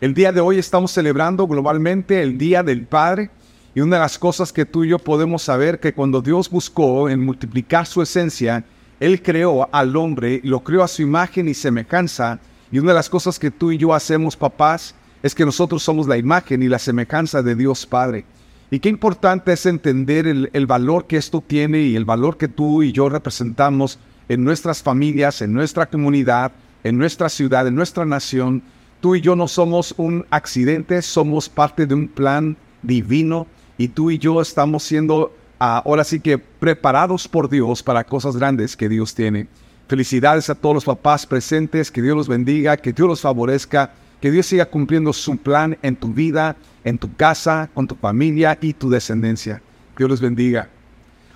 El día de hoy estamos celebrando globalmente el Día del Padre y una de las cosas que tú y yo podemos saber que cuando Dios buscó en multiplicar su esencia, Él creó al hombre, lo creó a su imagen y semejanza. Y una de las cosas que tú y yo hacemos, papás, es que nosotros somos la imagen y la semejanza de Dios Padre. Y qué importante es entender el, el valor que esto tiene y el valor que tú y yo representamos en nuestras familias, en nuestra comunidad, en nuestra ciudad, en nuestra nación Tú y yo no somos un accidente, somos parte de un plan divino y tú y yo estamos siendo ah, ahora sí que preparados por Dios para cosas grandes que Dios tiene. Felicidades a todos los papás presentes, que Dios los bendiga, que Dios los favorezca, que Dios siga cumpliendo su plan en tu vida, en tu casa, con tu familia y tu descendencia. Dios los bendiga.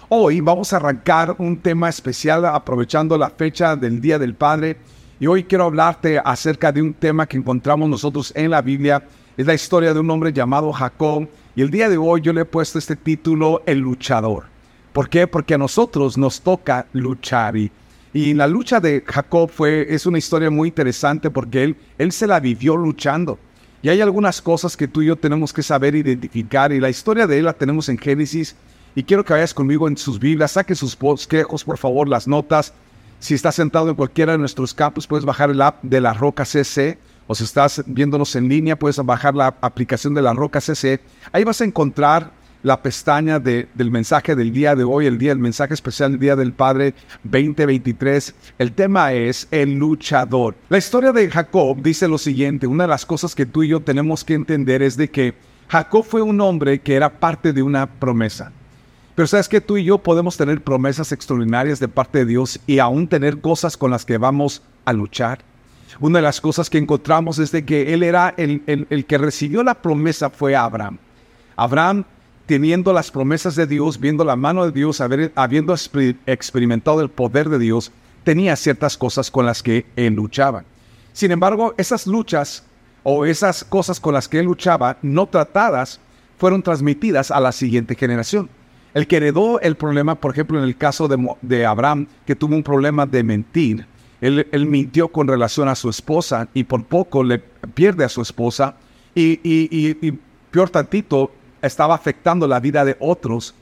Hoy vamos a arrancar un tema especial aprovechando la fecha del Día del Padre y hoy quiero hablarte acerca de un tema que encontramos nosotros en la Biblia. Es la historia de un hombre llamado Jacob. Y el día de hoy yo le he puesto este título, El luchador. ¿Por qué? Porque a nosotros nos toca luchar. Y, y la lucha de Jacob fue, es una historia muy interesante porque él, él se la vivió luchando. Y hay algunas cosas que tú y yo tenemos que saber identificar. Y la historia de él la tenemos en Génesis. Y quiero que vayas conmigo en sus Biblias. Saque sus bosquejos, por favor, las notas. Si estás sentado en cualquiera de nuestros campus, puedes bajar el app de la Roca CC. O si estás viéndonos en línea, puedes bajar la aplicación de la Roca CC. Ahí vas a encontrar la pestaña del mensaje del día de hoy, el día, el mensaje especial del Día del Padre 2023. El tema es el luchador. La historia de Jacob dice lo siguiente, una de las cosas que tú y yo tenemos que entender es de que Jacob fue un hombre que era parte de una promesa. Pero sabes que tú y yo podemos tener promesas extraordinarias de parte de Dios y aún tener cosas con las que vamos a luchar. Una de las cosas que encontramos es de que él era el, el, que recibió la promesa fue Abraham. Abraham teniendo las promesas de Dios, viendo la mano de Dios, habiendo experimentado el poder de Dios, tenía ciertas cosas con las que él luchaba. Sin embargo, esas luchas o esas cosas con las que él luchaba, no tratadas, fueron transmitidas a la siguiente generación. El que heredó el problema, por ejemplo, en el caso de, Abraham, que tuvo un problema de mentir, él, mintió con relación a su esposa y por poco le pierde a su esposa y, peor tantito, estaba afectando la vida de otros,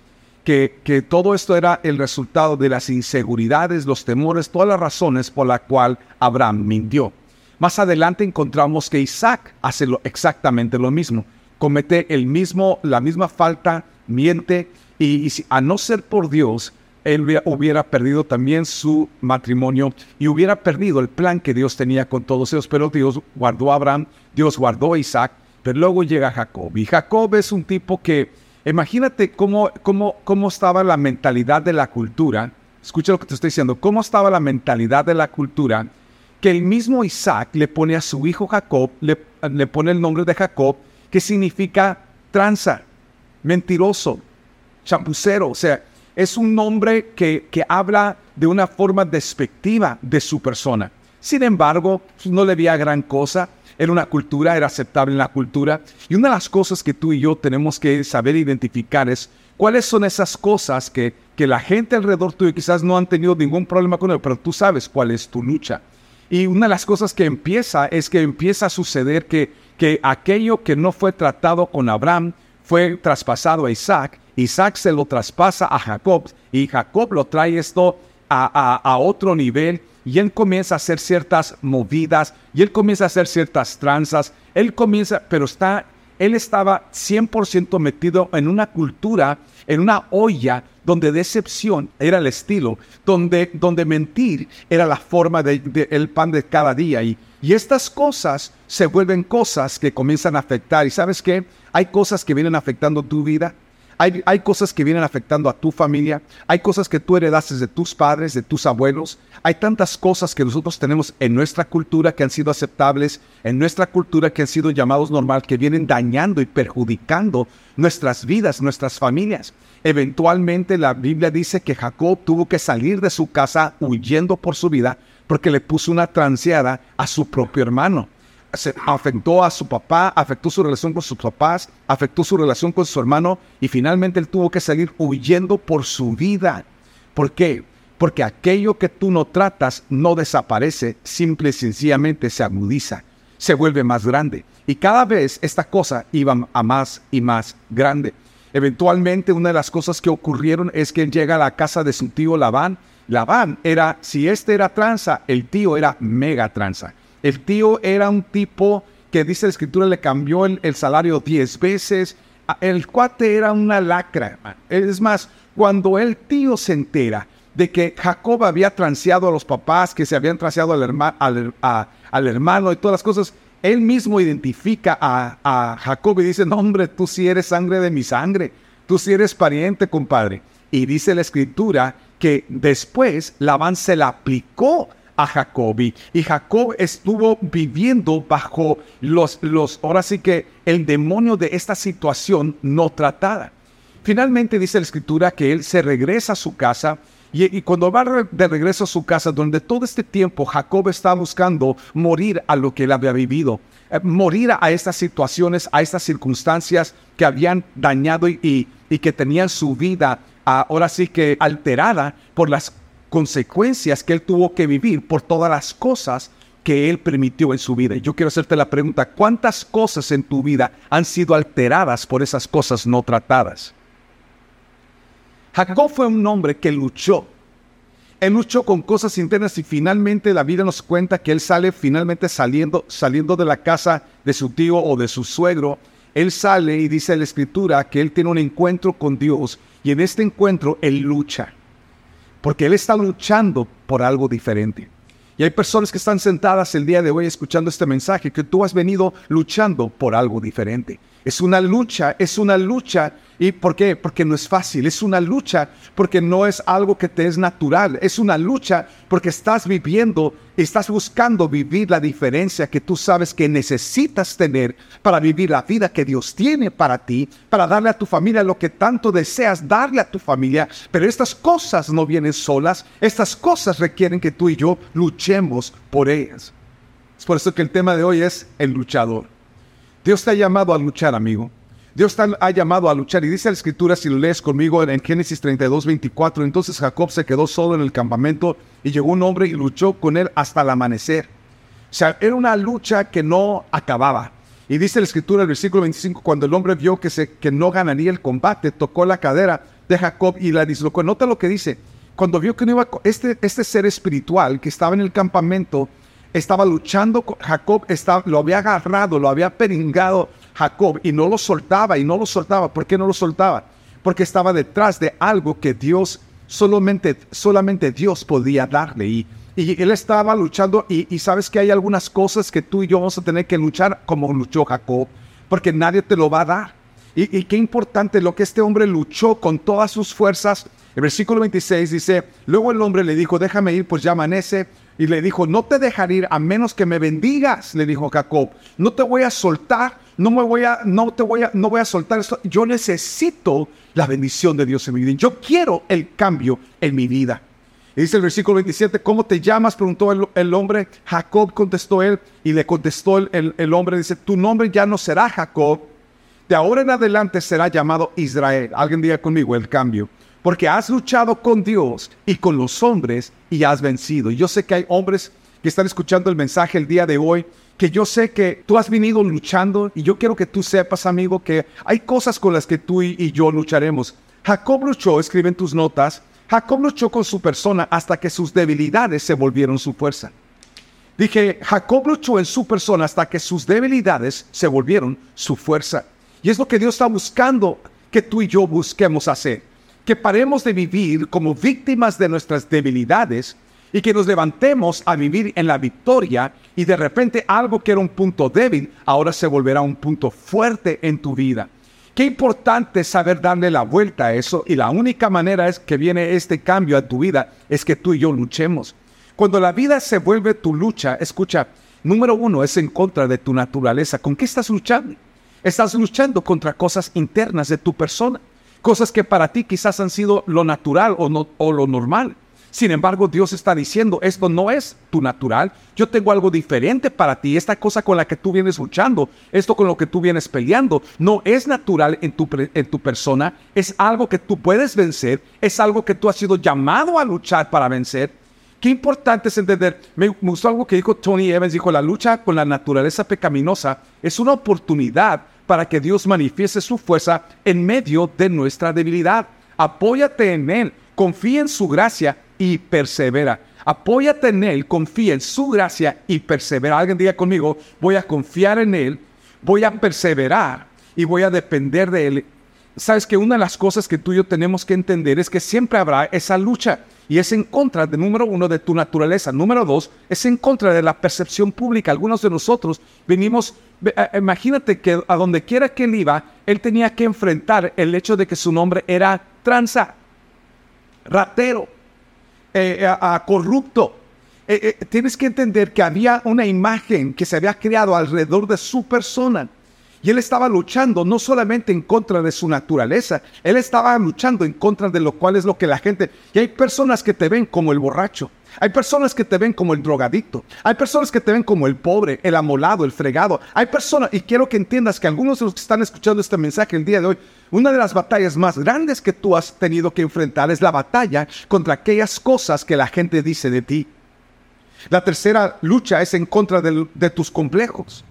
que, que, todo esto era el resultado de las inseguridades, los temores, todas las razones por las cuales Abraham mintió. Más adelante encontramos que Isaac hace exactamente lo mismo, comete el mismo, la misma falta, miente y, a no ser por Dios, él hubiera perdido también su matrimonio y hubiera perdido el plan que Dios tenía con todos ellos. Pero Dios guardó a Abraham, Dios guardó a Isaac, pero luego llega Jacob. Y Jacob es un tipo que, imagínate cómo, cómo, cómo estaba la mentalidad de la cultura. Escucha lo que te estoy diciendo. ¿Cómo estaba la mentalidad de la cultura? Que el mismo Isaac le pone a su hijo Jacob, le pone el nombre de Jacob, que significa tranza, mentiroso, champucero, o sea, es un nombre que, que habla de una forma despectiva de su persona. Sin embargo, no le veía gran cosa. Era una cultura, era aceptable en la cultura. Y una de las cosas que tú y yo tenemos que saber identificar es cuáles son esas cosas que, que la gente alrededor tuyo quizás no han tenido ningún problema con él, pero tú sabes cuál es tu lucha. Y una de las cosas que empieza es que empieza a suceder que, que aquello que no fue tratado con Abraham fue traspasado a Isaac Isaac se lo traspasa a Jacob y Jacob lo trae esto a, otro nivel y él comienza a hacer ciertas movidas y él comienza a hacer ciertas tranzas. Él comienza, pero está, él estaba 100% metido en una cultura, en una olla donde decepción era el estilo, donde, donde mentir era la forma del de, pan de cada día. Y, y estas cosas se vuelven cosas que comienzan a afectar. ¿Y sabes qué? Hay cosas que vienen afectando tu vida Hay, cosas que vienen afectando a tu familia, hay cosas que tú heredaste de tus padres, de tus abuelos, hay tantas cosas que nosotros tenemos en nuestra cultura que han sido aceptables, en nuestra cultura que han sido llamados normal, que vienen dañando y perjudicando nuestras vidas, nuestras familias. Eventualmente la Biblia dice que Jacob tuvo que salir de su casa huyendo por su vida porque le puso una transeada a su propio hermano se afectó a su papá, afectó su relación con sus papás, afectó su relación con su hermano y finalmente él tuvo que salir huyendo por su vida. ¿Por qué? Porque aquello que tú no tratas no desaparece, simple y sencillamente se agudiza, se vuelve más grande. Y cada vez esta cosa iba a más y más grande. Eventualmente una de las cosas que ocurrieron es que él llega a la casa de su tío Labán. Labán era, si este era tranza, el tío era mega tranza. El tío era un tipo que dice la escritura le cambió el, salario diez veces. Ah, el cuate era una lacra. Es más, cuando el tío se entera de que Jacob había transeado a los papás, que se habían transeado al, al, hermano y todas las cosas, él mismo identifica a, a, Jacob y dice, no hombre, tú sí eres sangre de mi sangre, tú sí eres pariente, compadre. Y dice la escritura que después Labán se la aplicó a Jacob. Y Jacob estuvo viviendo bajo los, los, ahora sí que el demonio de esta situación no tratada. Finalmente dice la escritura que él se regresa a su casa y, cuando va de regreso a su casa, donde todo este tiempo Jacob está buscando morir a lo que él había vivido, eh, morir a estas situaciones, a estas circunstancias que habían dañado y, y que tenían su vida ahora sí que alterada por las consecuencias que él tuvo que vivir por todas las cosas que él permitió en su vida. Y yo quiero hacerte la pregunta, ¿cuántas cosas en tu vida han sido alteradas por esas cosas no tratadas? Jacob fue un hombre que luchó. Él luchó con cosas internas y finalmente la vida nos cuenta que él sale finalmente saliendo, saliendo de la casa de su tío o de su suegro. Él sale y dice la escritura que él tiene un encuentro con Dios y en este encuentro él lucha porque Él está luchando por algo diferente. Y hay personas que están sentadas el día de hoy escuchando este mensaje, que tú has venido luchando por algo diferente. Es una lucha, es una lucha. ¿Y por qué? Porque no es fácil. Es una lucha porque no es algo que te es natural. Es una lucha porque estás viviendo, estás buscando vivir la diferencia que tú sabes que necesitas tener para vivir la vida que Dios tiene para ti, para darle a tu familia lo que tanto deseas darle a tu familia. Pero estas cosas no vienen solas. Estas cosas requieren que tú y yo luchemos por ellas. Es por eso que el tema de hoy es el luchador. Dios te ha llamado a luchar, amigo. Dios te ha llamado a luchar. Y dice la escritura, si lo lees conmigo en Génesis 32, 24, entonces Jacob se quedó solo en el campamento y llegó un hombre y luchó con él hasta el amanecer. O sea, era una lucha que no acababa. Y dice la escritura, el versículo 25, cuando el hombre vio que, se, que no ganaría el combate, tocó la cadera de Jacob y la dislocó. Nota lo que dice. Cuando vio que no iba, este, este ser espiritual que estaba en el campamento, estaba luchando, Jacob estaba, lo había agarrado, lo había peringado Jacob y no lo soltaba y no lo soltaba. ¿Por qué no lo soltaba? Porque estaba detrás de algo que Dios, solamente, solamente Dios podía darle. Y, y él estaba luchando y, sabes que hay algunas cosas que tú y yo vamos a tener que luchar como luchó Jacob, porque nadie te lo va a dar. Y, y, qué importante lo que este hombre luchó con todas sus fuerzas. El versículo 26 dice, luego el hombre le dijo, déjame ir, pues ya amanece y le dijo, no te dejaré ir a menos que me bendigas, le dijo Jacob. No te voy a soltar, no me voy a, no te voy a, no voy a soltar esto. Yo necesito la bendición de Dios en mi vida. Yo quiero el cambio en mi vida. Y dice el versículo 27, ¿cómo te llamas? Preguntó el, hombre. Jacob contestó él y le contestó el, el hombre, dice, tu nombre ya no será Jacob, de ahora en adelante será llamado Israel. Alguien diga conmigo el cambio porque has luchado con Dios y con los hombres y has vencido. Y yo sé que hay hombres que están escuchando el mensaje el día de hoy, que yo sé que tú has venido luchando y yo quiero que tú sepas, amigo, que hay cosas con las que tú y, yo lucharemos. Jacob luchó, escribe en tus notas, Jacob luchó con su persona hasta que sus debilidades se volvieron su fuerza. Dije, Jacob luchó en su persona hasta que sus debilidades se volvieron su fuerza. Y es lo que Dios está buscando que tú y yo busquemos hacer que paremos de vivir como víctimas de nuestras debilidades y que nos levantemos a vivir en la victoria y de repente algo que era un punto débil ahora se volverá un punto fuerte en tu vida. Qué importante saber darle la vuelta a eso y la única manera es que viene este cambio a tu vida es que tú y yo luchemos. Cuando la vida se vuelve tu lucha, escucha, número uno es en contra de tu naturaleza. ¿Con qué estás luchando? Estás luchando contra cosas internas de tu persona, cosas que para ti quizás han sido lo natural o, lo normal. Sin embargo, Dios está diciendo, esto no es tu natural, yo tengo algo diferente para ti, esta cosa con la que tú vienes luchando, esto con lo que tú vienes peleando, no es natural en tu, persona, es algo que tú puedes vencer, es algo que tú has sido llamado a luchar para vencer. Qué importante es entender, me gustó algo que dijo Tony Evans, dijo, la lucha con la naturaleza pecaminosa es una oportunidad para que Dios manifieste su fuerza en medio de nuestra debilidad. Apóyate en Él, confía en su gracia y persevera. Apóyate en Él, confía en su gracia y persevera. Alguien diga conmigo, voy a confiar en Él, voy a perseverar y voy a depender de Él. Sabes que una de las cosas que tú y yo tenemos que entender es que siempre habrá esa lucha y es en contra de número uno de tu naturaleza. Número dos, es en contra de la percepción pública. Algunos de nosotros venimos, imagínate que a donde quiera que él iba, él tenía que enfrentar el hecho de que su nombre era tranza, ratero, eh, corrupto. Eh, eh, tienes que entender que había una imagen que se había creado alrededor de su persona y él estaba luchando no solamente en contra de su naturaleza, él estaba luchando en contra de lo cual es lo que la gente... Y hay personas que te ven como el borracho, hay personas que te ven como el drogadicto, hay personas que te ven como el pobre, el amolado, el fregado. Hay personas, y quiero que entiendas que algunos de los que están escuchando este mensaje el día de hoy, una de las batallas más grandes que tú has tenido que enfrentar es la batalla contra aquellas cosas que la gente dice de ti. La tercera lucha es en contra de, de tus complejos.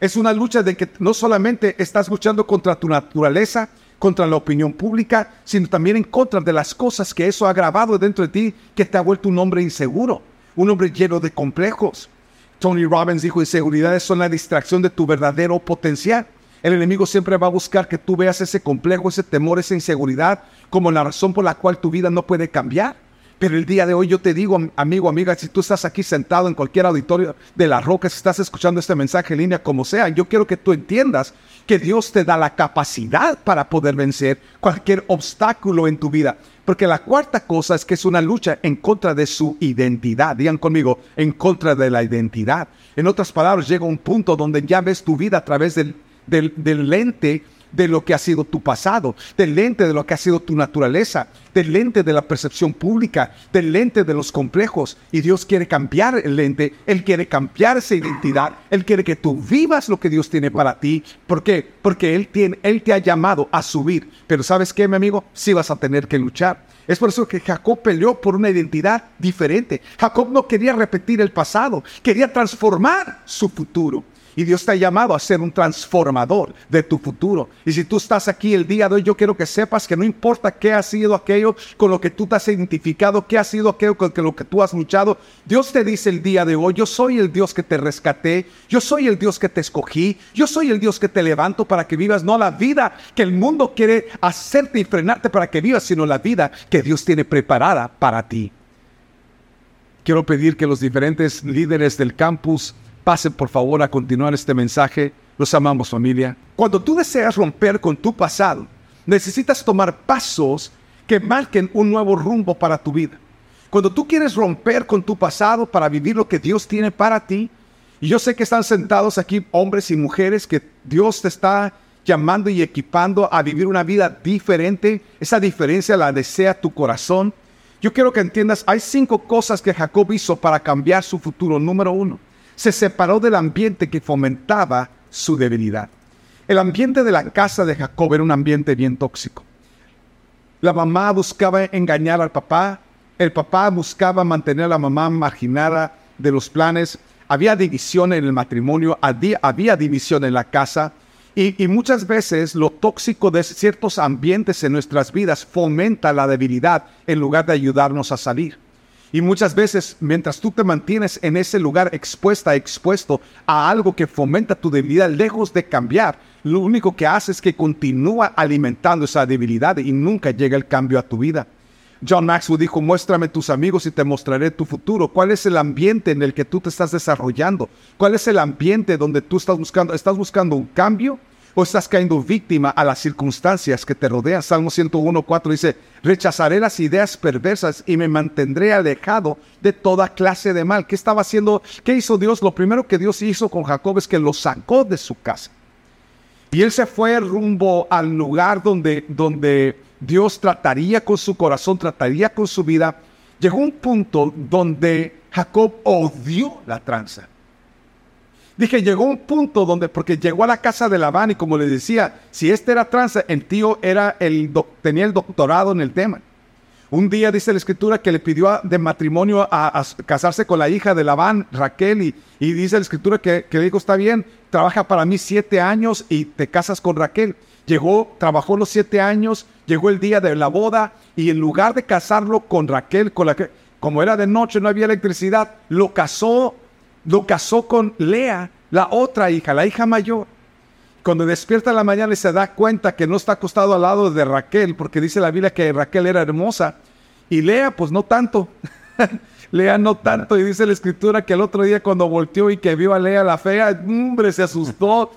Es una lucha de que no solamente estás luchando contra tu naturaleza, contra la opinión pública, sino también en contra de las cosas que eso ha grabado dentro de ti, que te ha vuelto un hombre inseguro, un hombre lleno de complejos. Tony Robbins dijo, inseguridades son la distracción de tu verdadero potencial. El enemigo siempre va a buscar que tú veas ese complejo, ese temor, esa inseguridad como la razón por la cual tu vida no puede cambiar. Pero el día de hoy yo te digo, amigo, amiga, si tú estás aquí sentado en cualquier auditorio de la roca, si estás escuchando este mensaje en línea, como sea, yo quiero que tú entiendas que Dios te da la capacidad para poder vencer cualquier obstáculo en tu vida. Porque la cuarta cosa es que es una lucha en contra de su identidad. Digan conmigo, en contra de la identidad. En otras palabras, llega un punto donde ya ves tu vida a través del, del, del lente de lo que ha sido tu pasado, del lente de lo que ha sido tu naturaleza, del lente de la percepción pública, del lente de los complejos. Y Dios quiere cambiar el lente, Él quiere cambiar esa identidad, Él quiere que tú vivas lo que Dios tiene para ti. ¿Por qué? Porque Él, tiene, Él te ha llamado a subir. Pero ¿sabes qué, mi amigo? Sí vas a tener que luchar. Es por eso que Jacob peleó por una identidad diferente. Jacob no quería repetir el pasado, quería transformar su futuro. Y Dios te ha llamado a ser un transformador de tu futuro. Y si tú estás aquí el día de hoy, yo quiero que sepas que no importa qué ha sido aquello con lo que tú te has identificado, qué ha sido aquello con lo que tú has luchado. Dios te dice el día de hoy, yo soy el Dios que te rescaté, yo soy el Dios que te escogí, yo soy el Dios que te levanto para que vivas no la vida que el mundo quiere hacerte y frenarte para que vivas, sino la vida que Dios tiene preparada para ti. Quiero pedir que los diferentes líderes del campus Pasen por favor a continuar este mensaje. Los amamos familia. Cuando tú deseas romper con tu pasado, necesitas tomar pasos que marquen un nuevo rumbo para tu vida. Cuando tú quieres romper con tu pasado para vivir lo que Dios tiene para ti, y yo sé que están sentados aquí hombres y mujeres que Dios te está llamando y equipando a vivir una vida diferente, esa diferencia la desea tu corazón. Yo quiero que entiendas, hay cinco cosas que Jacob hizo para cambiar su futuro. Número uno, se separó del ambiente que fomentaba su debilidad. El ambiente de la casa de Jacob era un ambiente bien tóxico. La mamá buscaba engañar al papá, el papá buscaba mantener a la mamá marginada de los planes, había división en el matrimonio, había, división en la casa, y, muchas veces lo tóxico de ciertos ambientes en nuestras vidas fomenta la debilidad en lugar de ayudarnos a salir. Y muchas veces, mientras tú te mantienes en ese lugar expuesta, expuesto a algo que fomenta tu debilidad, lejos de cambiar, lo único que hace es que continúa alimentando esa debilidad y nunca llega el cambio a tu vida. John Maxwell dijo, muéstrame tus amigos y te mostraré tu futuro. ¿Cuál es el ambiente en el que tú te estás desarrollando? ¿Cuál es el ambiente donde tú estás buscando? ¿Estás buscando un cambio o estás cayendo víctima a las circunstancias que te rodean. Salmo 101.4 dice, rechazaré las ideas perversas y me mantendré alejado de toda clase de mal. ¿Qué estaba haciendo? ¿Qué hizo Dios? Lo primero que Dios hizo con Jacob es que lo sacó de su casa. Y él se fue rumbo al lugar donde, donde Dios trataría con su corazón, trataría con su vida. Llegó un punto donde Jacob odió la tranza. Dije, llegó un punto donde, porque llegó a la casa de Labán y como le decía, si este era tranza, el tío era el, tenía el doctorado en el tema. Un día dice la escritura que le pidió de matrimonio a, casarse con la hija de Labán, Raquel, y, y dice la escritura que, que, le dijo, está bien, trabaja para mí siete años y te casas con Raquel. Llegó, trabajó los siete años, llegó el día de la boda y en lugar de casarlo con Raquel, con la que, como era de noche, no había electricidad, lo casó lo casó con Lea, la otra hija, la hija mayor. Cuando despierta en la mañana y se da cuenta que no está acostado al lado de Raquel, porque dice la Biblia que Raquel era hermosa, y Lea, pues no tanto. Lea no tanto, y dice la escritura que el otro día cuando volteó y que vio a Lea la fea, hombre, se asustó.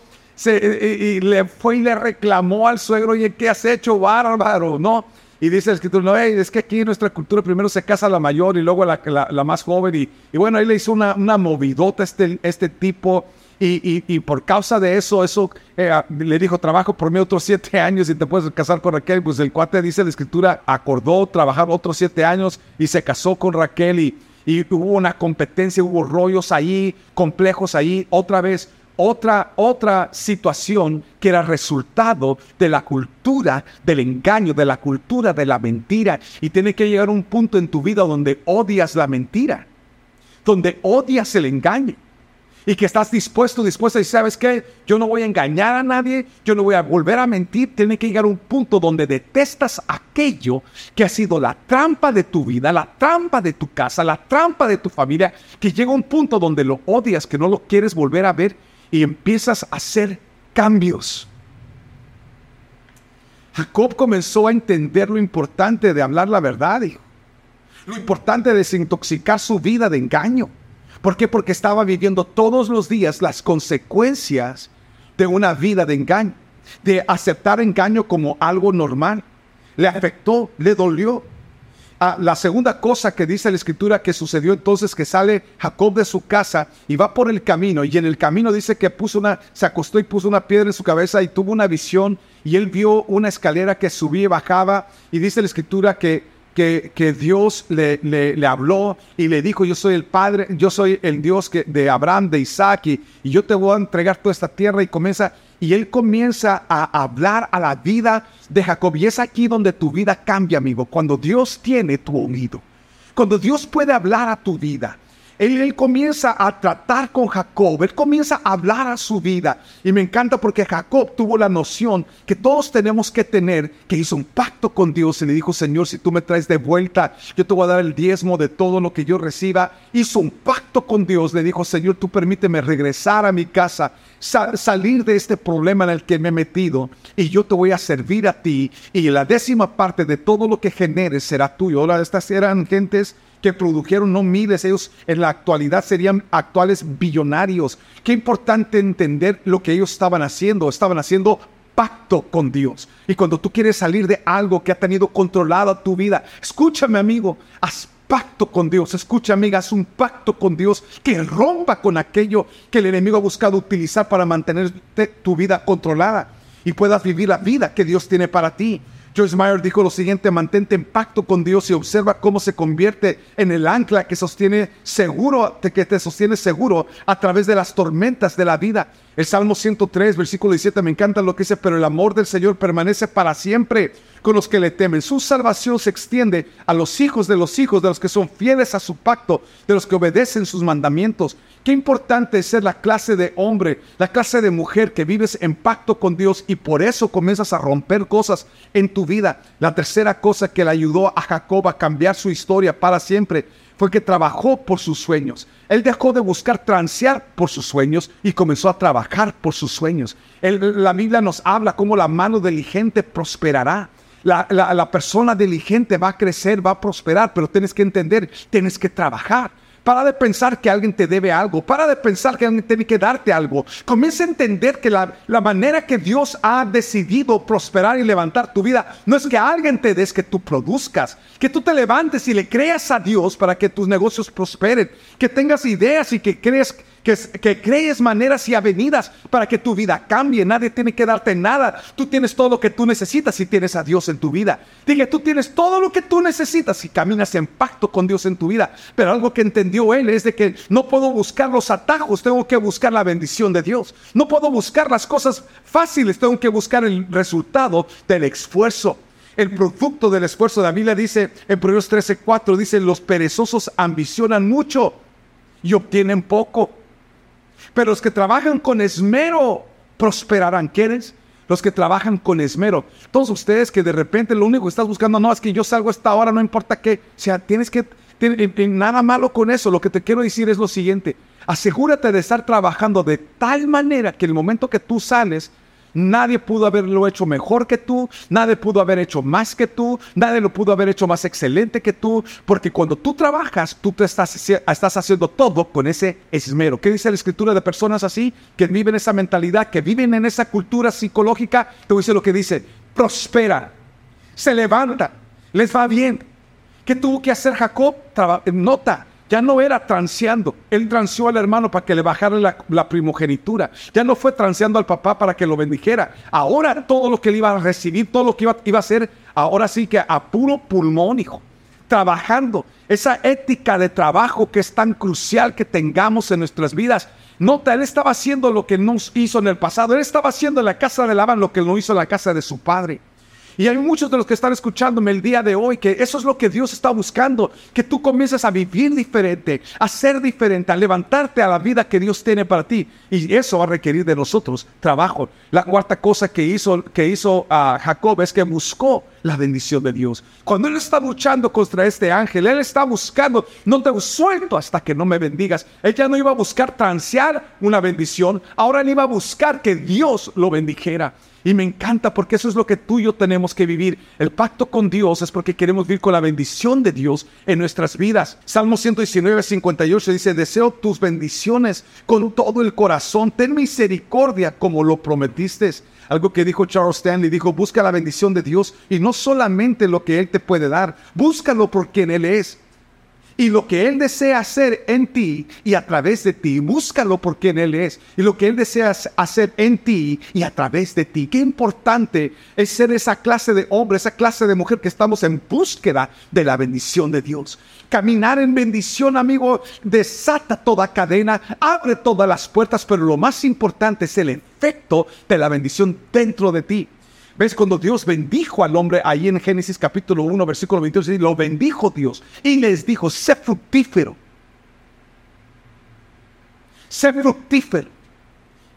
y, le fue y le reclamó al suegro, oye, ¿qué has hecho, bárbaro? No, y dice el escritor, no, es que aquí en nuestra cultura primero se casa la mayor y luego la, la, más joven. Y, y, bueno, ahí le hizo una, una movidota este, este tipo. Y, y, por causa de eso, eso eh, le dijo, trabajo por mí otros siete años y te puedes casar con Raquel. Pues el cuate dice la escritura, acordó trabajar otros siete años y se casó con Raquel y, y hubo una competencia, hubo rollos ahí, complejos ahí. Otra vez, otra, otra situación que era resultado de la cultura del engaño, de la cultura de la mentira. Y tiene que llegar un punto en tu vida donde odias la mentira, donde odias el engaño. Y que estás dispuesto, dispuesta y sabes que yo no voy a engañar a nadie, yo no voy a volver a mentir. Tiene que llegar un punto donde detestas aquello que ha sido la trampa de tu vida, la trampa de tu casa, la trampa de tu familia, que llega un punto donde lo odias, que no lo quieres volver a ver y empiezas a hacer cambios. Jacob comenzó a entender lo importante de hablar la verdad, Lo importante de desintoxicar su vida de engaño. ¿Por qué? Porque estaba viviendo todos los días las consecuencias de una vida de engaño, de aceptar engaño como algo normal. Le afectó, le dolió, Ah, la segunda cosa que dice la escritura que sucedió entonces que sale Jacob de su casa y va por el camino y en el camino dice que puso una, se acostó y puso una piedra en su cabeza y tuvo una visión y él vio una escalera que subía y bajaba y dice la escritura que, que, que Dios le, le, habló y le dijo yo soy el Padre, yo soy el Dios que, de Abraham, de Isaac y, y yo te voy a entregar toda esta tierra y comienza y él comienza a hablar a la vida de Jacob. Y es aquí donde tu vida cambia, amigo, cuando Dios tiene tu oído. Cuando Dios puede hablar a tu vida. Él, comienza a tratar con Jacob, él comienza a hablar a su vida. Y me encanta porque Jacob tuvo la noción que todos tenemos que tener, que hizo un pacto con Dios y le dijo, Señor, si tú me traes de vuelta, yo te voy a dar el diezmo de todo lo que yo reciba. Hizo un pacto con Dios, le dijo, Señor, tú permíteme regresar a mi casa, salir de este problema en el que me he metido y yo te voy a servir a ti y la décima parte de todo lo que generes será tuyo. Ahora, estas eran gentes que produjeron no miles, ellos en la actualidad serían actuales billonarios. Qué importante entender lo que ellos estaban haciendo. Estaban haciendo pacto con Dios. Y cuando tú quieres salir de algo que ha tenido controlado tu vida, escúchame amigo, haz pacto con Dios. Escucha amiga, haz un pacto con Dios que rompa con aquello que el enemigo ha buscado utilizar para mantener tu vida controlada y puedas vivir la vida que Dios tiene para ti. Joyce Meyer dijo lo siguiente, mantente en pacto con Dios y observa cómo se convierte en el ancla que sostiene seguro, que te sostiene seguro a través de las tormentas de la vida. El Salmo 103, versículo 17, me encanta lo que dice, pero el amor del Señor permanece para siempre con los que le temen. Su salvación se extiende a los hijos de los hijos, de los que son fieles a su pacto, de los que obedecen sus mandamientos. Qué importante es ser la clase de hombre, la clase de mujer que vives en pacto con Dios y por eso comienzas a romper cosas en tu vida. La tercera cosa que le ayudó a Jacob a cambiar su historia para siempre fue que trabajó por sus sueños. Él dejó de buscar transear por sus sueños y comenzó a trabajar por sus sueños. la Biblia nos habla cómo la mano diligente prosperará. La, la, persona diligente va a crecer, va a prosperar, pero tienes que entender, tienes que trabajar. Para de pensar que alguien te debe algo. Para de pensar que alguien tiene que darte algo. Comienza a entender que la, la, manera que Dios ha decidido prosperar y levantar tu vida no es que alguien te des, que tú produzcas. Que tú te levantes y le creas a Dios para que tus negocios prosperen. Que tengas ideas y que crees que, crees maneras y avenidas para que tu vida cambie. Nadie tiene que darte nada. Tú tienes todo lo que tú necesitas si tienes a Dios en tu vida. Dije, tú tienes todo lo que tú necesitas si caminas en pacto con Dios en tu vida. Pero algo que entendió él es de que no puedo buscar los atajos, tengo que buscar la bendición de Dios. No puedo buscar las cosas fáciles, tengo que buscar el resultado del esfuerzo el producto del esfuerzo. La Biblia dice en Proverbios 13:4 dice, los perezosos ambicionan mucho y obtienen poco. Pero los que trabajan con esmero prosperarán. ¿Quieres? Los que trabajan con esmero. Todos ustedes que de repente lo único que estás buscando, no, es que yo salgo esta hora, no importa qué. O sea, tienes que, nada malo con eso. Lo que te quiero decir es lo siguiente. Asegúrate de estar trabajando de tal manera que el momento que tú sales, Nadie pudo haberlo hecho mejor que tú, nadie pudo haber hecho más que tú, nadie lo pudo haber hecho más excelente que tú, porque cuando tú trabajas, tú te estás, haciendo todo con ese esmero. ¿Qué dice la escritura de personas así, que viven esa mentalidad, que viven en esa cultura psicológica? Te dice lo que dice, prospera, se levanta, les va bien. ¿Qué tuvo que hacer Jacob? Nota, ya no era transeando. Él transeó al hermano para que le bajara la, primogenitura. Ya no fue transeando al papá para que lo bendijera. Ahora todo lo que él iba a recibir, todo lo que iba, iba a hacer, ahora sí que a puro pulmón, hijo. Trabajando. Esa ética de trabajo que es tan crucial que tengamos en nuestras vidas. Nota, él estaba haciendo lo que nos hizo en el pasado. Él estaba haciendo en la casa de Labán lo que no hizo en la casa de su padre. Y hay muchos de los que están escuchándome el día de hoy que eso es lo que Dios está buscando, que tú comiences a vivir diferente, a ser diferente, a levantarte a la vida que Dios tiene para ti. Y eso va a requerir de nosotros trabajo. La cuarta cosa que hizo, que hizo ah, Jacob es que buscó la bendición de Dios. Cuando Él está luchando contra este ángel, Él está buscando, no te suelto hasta que no me bendigas. Él ya no iba a buscar transear una bendición, ahora Él iba a buscar que Dios lo bendijera. Y me encanta porque eso es lo que tú y yo tenemos que vivir. El pacto con Dios es porque queremos vivir con la bendición de Dios en nuestras vidas. Salmo 119, 58 dice, deseo tus bendiciones con todo el corazón. Ten misericordia como lo prometiste. Algo que dijo Charles Stanley, dijo, busca la bendición de Dios y no solamente lo que Él te puede dar, búscalo por quien Él es. Y lo que Él desea hacer en ti y a través de ti, búscalo por quien Él es. Y lo que Él desea hacer en ti y a través de ti. Qué importante es ser esa clase de hombre, esa clase de mujer que estamos en búsqueda de la bendición de Dios. Caminar en bendición, amigo, desata toda cadena, abre todas las puertas, pero lo más importante es el efecto de la bendición dentro de ti. ¿Ves? Cuando Dios bendijo al hombre ahí en Génesis capítulo 1, versículo 22, lo bendijo Dios y les dijo, sé fructífero. Sé fructífero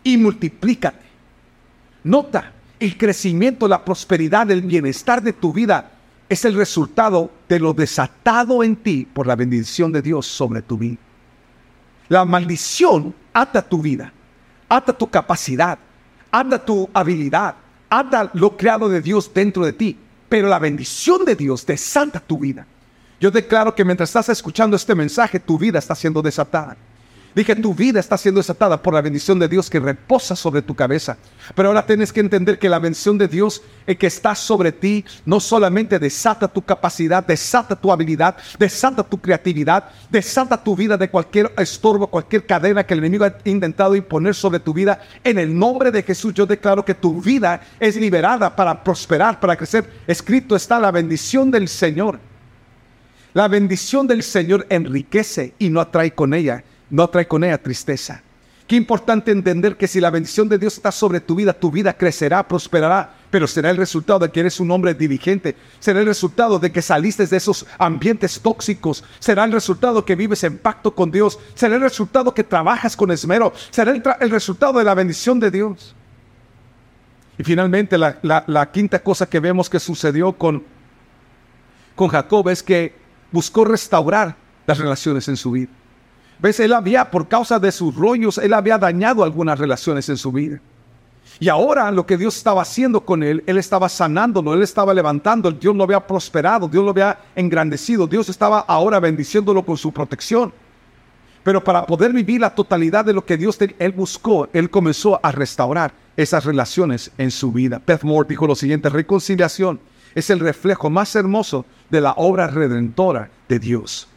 y multiplícate. Nota, el crecimiento, la prosperidad, el bienestar de tu vida es el resultado de lo desatado en ti por la bendición de Dios sobre tu vida. La maldición ata tu vida, ata tu capacidad, ata tu habilidad, anda lo creado de Dios dentro de ti, pero la bendición de Dios desata tu vida. Yo declaro que mientras estás escuchando este mensaje, tu vida está siendo desatada. Dije, tu vida está siendo desatada por la bendición de Dios que reposa sobre tu cabeza. Pero ahora tienes que entender que la bendición de Dios el que está sobre ti no solamente desata tu capacidad, desata tu habilidad, desata tu creatividad, desata tu vida de cualquier estorbo, cualquier cadena que el enemigo ha intentado imponer sobre tu vida. En el nombre de Jesús yo declaro que tu vida es liberada para prosperar, para crecer. Escrito está la bendición del Señor. La bendición del Señor enriquece y no atrae con ella no trae con ella tristeza. Qué importante entender que si la bendición de Dios está sobre tu vida, tu vida crecerá, prosperará, pero será el resultado de que eres un hombre diligente, será el resultado de que saliste de esos ambientes tóxicos, será el resultado que vives en pacto con Dios, será el resultado que trabajas con esmero, será el, resultado de la bendición de Dios. Y finalmente la, quinta cosa que vemos que sucedió con, con Jacob es que buscó restaurar las relaciones en su vida. ¿Ves? Él había, por causa de sus rollos, él había dañado algunas relaciones en su vida. Y ahora lo que Dios estaba haciendo con él, él estaba sanándolo, él estaba levantando, Dios lo había prosperado, Dios lo había engrandecido, Dios estaba ahora bendiciéndolo con su protección. Pero para poder vivir la totalidad de lo que Dios él buscó, él comenzó a restaurar esas relaciones en su vida. Beth Moore dijo lo siguiente, reconciliación es el reflejo más hermoso de la obra redentora de Dios.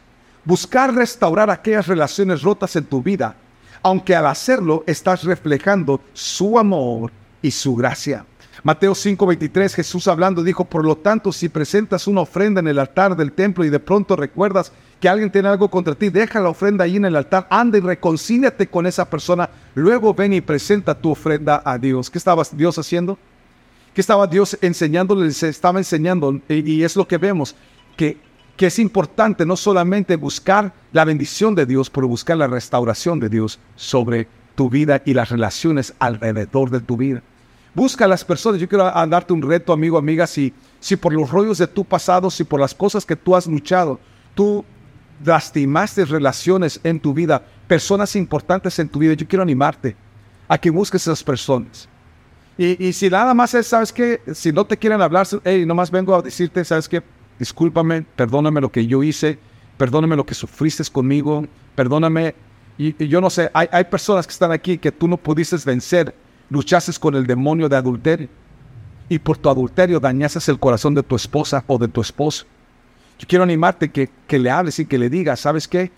Buscar restaurar aquellas relaciones rotas en tu vida, aunque al hacerlo estás reflejando su amor y su gracia. Mateo 5:23, Jesús hablando dijo, por lo tanto, si presentas una ofrenda en el altar del templo y de pronto recuerdas que alguien tiene algo contra ti, deja la ofrenda ahí en el altar, anda y reconcíliate con esa persona, luego ven y presenta tu ofrenda a Dios. ¿Qué estaba Dios haciendo? ¿Qué estaba Dios enseñándole? Se estaba enseñando, y, es lo que vemos, que, que es importante no solamente buscar la bendición de Dios, pero buscar la restauración de Dios sobre tu vida y las relaciones alrededor de tu vida. Busca a las personas. Yo quiero darte un reto, amigo, amiga, si, si por los rollos de tu pasado, si por las cosas que tú has luchado, tú lastimaste relaciones en tu vida, personas importantes en tu vida, yo quiero animarte a que busques esas personas. Y, si nada más es, ¿sabes qué? Si no te quieren hablar, hey, nomás vengo a decirte, ¿sabes qué? Discúlpame, perdóname lo que yo hice, perdóname lo que sufriste conmigo, perdóname. Y, yo no sé, hay, hay personas que están aquí que tú no pudiste vencer, luchaste con el demonio de adulterio. Y por tu adulterio dañaste el corazón de tu esposa o de tu esposo. Yo quiero animarte que, que le hables y que le digas, ¿sabes qué?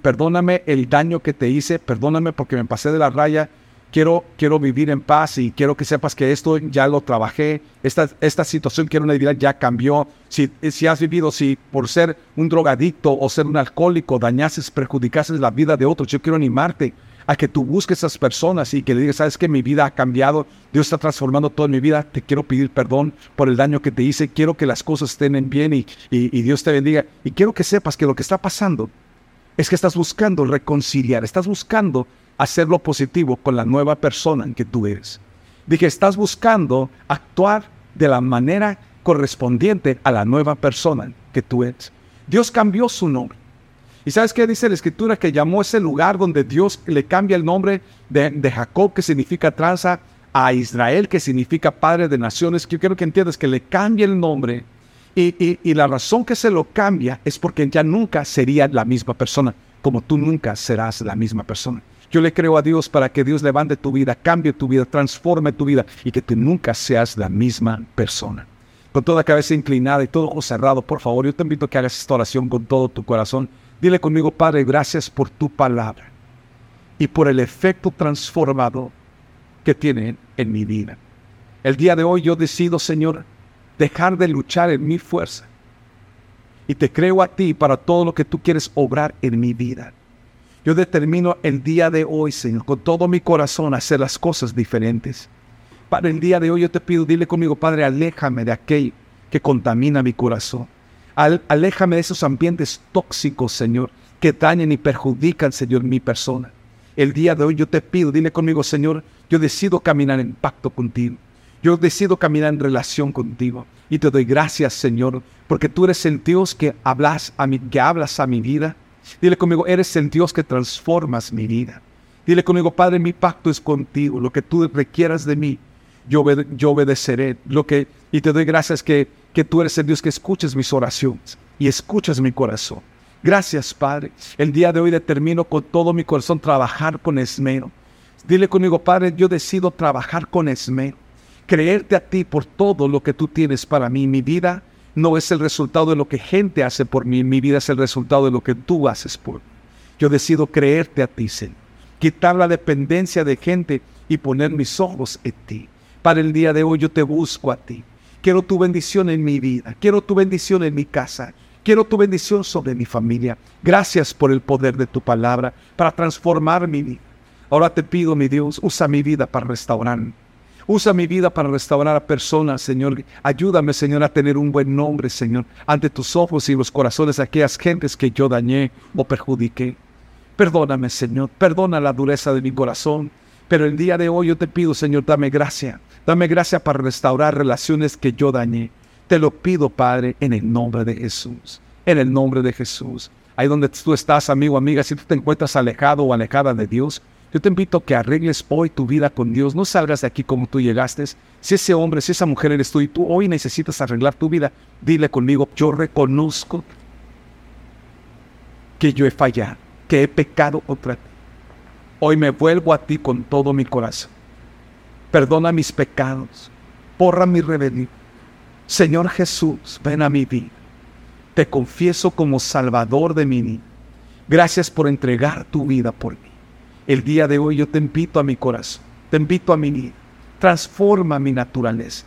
Perdóname el daño que te hice, perdóname porque me pasé de la raya. Quiero, quiero vivir en paz y quiero que sepas que esto ya lo trabajé. Esta, esta situación, quiero una idea, ya cambió. Si, si has vivido, si por ser un drogadicto o ser un alcohólico dañases, perjudicases la vida de otros, yo quiero animarte a que tú busques esas personas y que le digas, sabes que mi vida ha cambiado, Dios está transformando toda mi vida, te quiero pedir perdón por el daño que te hice, quiero que las cosas estén bien y, y, Dios te bendiga. Y quiero que sepas que lo que está pasando es que estás buscando reconciliar, estás buscando hacer lo positivo con la nueva persona que tú eres. Dije, estás buscando actuar de la manera correspondiente a la nueva persona que tú eres. Dios cambió su nombre. ¿Y sabes qué dice la escritura? Que llamó ese lugar donde Dios le cambia el nombre de, Jacob, que significa tranza, a Israel, que significa padre de naciones. Yo quiero que entiendas que le cambia el nombre. Y, y la razón que se lo cambia es porque ya nunca sería la misma persona, como tú nunca serás la misma persona. Yo le creo a Dios para que Dios levante tu vida, cambie tu vida, transforme tu vida y que tú nunca seas la misma persona. Con toda cabeza inclinada y todo ojo cerrado, por favor, yo te invito a que hagas esta oración con todo tu corazón. Dile conmigo, Padre, gracias por tu palabra y por el efecto transformador que tiene en mi vida. El día de hoy yo decido, Señor, dejar de luchar en mi fuerza y te creo a ti para todo lo que tú quieres obrar en mi vida. Yo determino el día de hoy, Señor, con todo mi corazón hacer las cosas diferentes. Para el día de hoy yo te pido, dile conmigo, Padre, aléjame de aquello que contamina mi corazón aléjame de esos ambientes tóxicos, Señor, que dañan y perjudican, Señor, mi persona. El día de hoy yo te pido, dile conmigo, Señor, yo decido caminar en pacto contigo. Yo decido caminar en relación contigo. Y te doy gracias, Señor, porque tú eres el Dios que hablas a mi, que hablas a mi vida. Dile conmigo, eres el Dios que transformas mi vida. Dile conmigo, Padre, mi pacto es contigo. Lo que tú requieras de mí, yo, obedeceré. Lo que, y te doy gracias que que tú eres el Dios que escuches mis oraciones y escuchas mi corazón. Gracias, Padre. El día de hoy determino con todo mi corazón trabajar con esmero. Dile conmigo, Padre, yo decido trabajar con esmero. Creerte a ti por todo lo que tú tienes para mí. Mi vida no es el resultado de lo que gente hace por mí. Mi vida es el resultado de lo que tú haces por mí. Yo decido creerte a ti, Señor. Quitar la dependencia de gente y poner mis ojos en ti. Para el día de hoy yo te busco a ti. Quiero tu bendición en mi vida. Quiero tu bendición en mi casa. Quiero tu bendición sobre mi familia. Gracias por el poder de tu palabra para transformar mi vida. Ahora te pido, mi Dios, usa mi vida para restaurar. Usa mi vida para restaurar a personas, Señor. Ayúdame, Señor, a tener un buen nombre, Señor, ante tus ojos y los corazones de aquellas gentes que yo dañé o perjudiqué. Perdóname, Señor. Perdona la dureza de mi corazón. Pero el día de hoy yo te pido, Señor, dame gracia Dame gracia para restaurar relaciones que yo dañé. Te lo pido, Padre, en el nombre de Jesús. En el nombre de Jesús. Ahí donde tú estás, amigo, amiga, si tú te encuentras alejado o alejada de Dios, yo te invito a que arregles hoy tu vida con Dios. No salgas de aquí como tú llegaste. Si ese hombre, si esa mujer eres tú y tú hoy necesitas arreglar tu vida, dile conmigo, yo reconozco que yo he fallado que he pecado contra ti. Hoy me vuelvo a ti con todo mi corazón. Perdona mis pecados, borra mi rebelión. Señor Jesús, ven a mi vida. Te confieso como Salvador de mi. Gracias por entregar tu vida por mí. El día de hoy yo te invito a mi corazón, te invito a mi vida. Transforma mi naturaleza.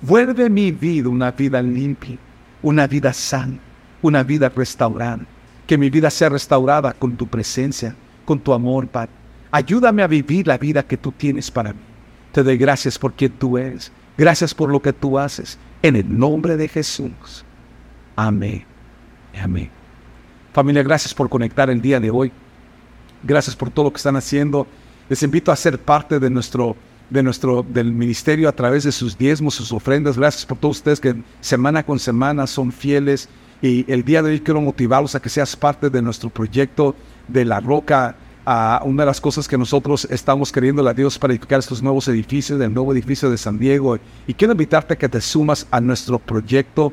Vuelve mi vida una vida limpia, una vida sana, una vida restaurada. Que mi vida sea restaurada con tu presencia, con tu amor, Padre. Ayúdame a vivir la vida que tú tienes para mí. Te doy gracias por quien tú eres. Gracias por lo que tú haces. En el nombre de Jesús. Amén. Amén. Familia, gracias por conectar el día de hoy. Gracias por todo lo que están haciendo. Les invito a ser parte de nuestro, de nuestro, del ministerio a través de sus diezmos, sus ofrendas. Gracias por todos ustedes que semana con semana son fieles. Y el día de hoy quiero motivarlos a que seas parte de nuestro proyecto de la roca una de las cosas que nosotros estamos queriendo a Dios para edificar estos nuevos edificios, del nuevo edificio de San Diego. Y quiero invitarte a que te sumas a nuestro proyecto.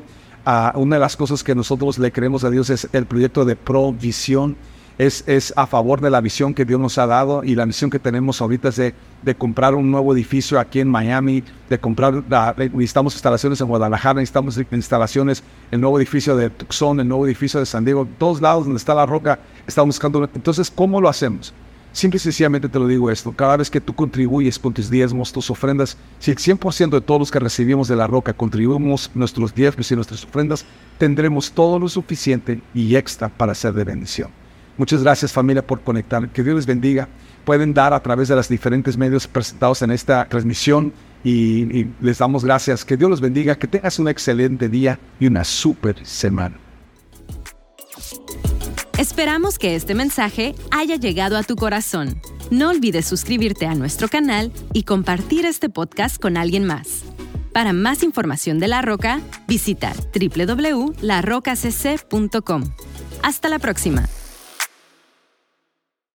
una de las cosas que nosotros le creemos a Dios es el proyecto de provisión. Es, es, a favor de la visión que Dios nos ha dado y la misión que tenemos ahorita es de, de comprar un nuevo edificio aquí en Miami, de comprar, la, necesitamos instalaciones en Guadalajara, necesitamos instalaciones, el nuevo edificio de Tucson, el nuevo edificio de San Diego, todos lados donde está la roca, estamos buscando. Entonces, ¿cómo lo hacemos? Simple y sencillamente te lo digo esto, cada vez que tú contribuyes con tus diezmos, tus ofrendas, si el 100% de todos los que recibimos de la roca contribuimos nuestros diezmos y nuestras ofrendas, tendremos todo lo suficiente y extra para ser de bendición. Muchas gracias familia por conectar. Que Dios les bendiga. Pueden dar a través de los diferentes medios presentados en esta transmisión y, y les damos gracias. Que Dios los bendiga. Que tengas un excelente día y una super semana. Esperamos que este mensaje haya llegado a tu corazón. No olvides suscribirte a nuestro canal y compartir este podcast con alguien más. Para más información de La Roca, visita www.larocacc.com. Hasta la próxima.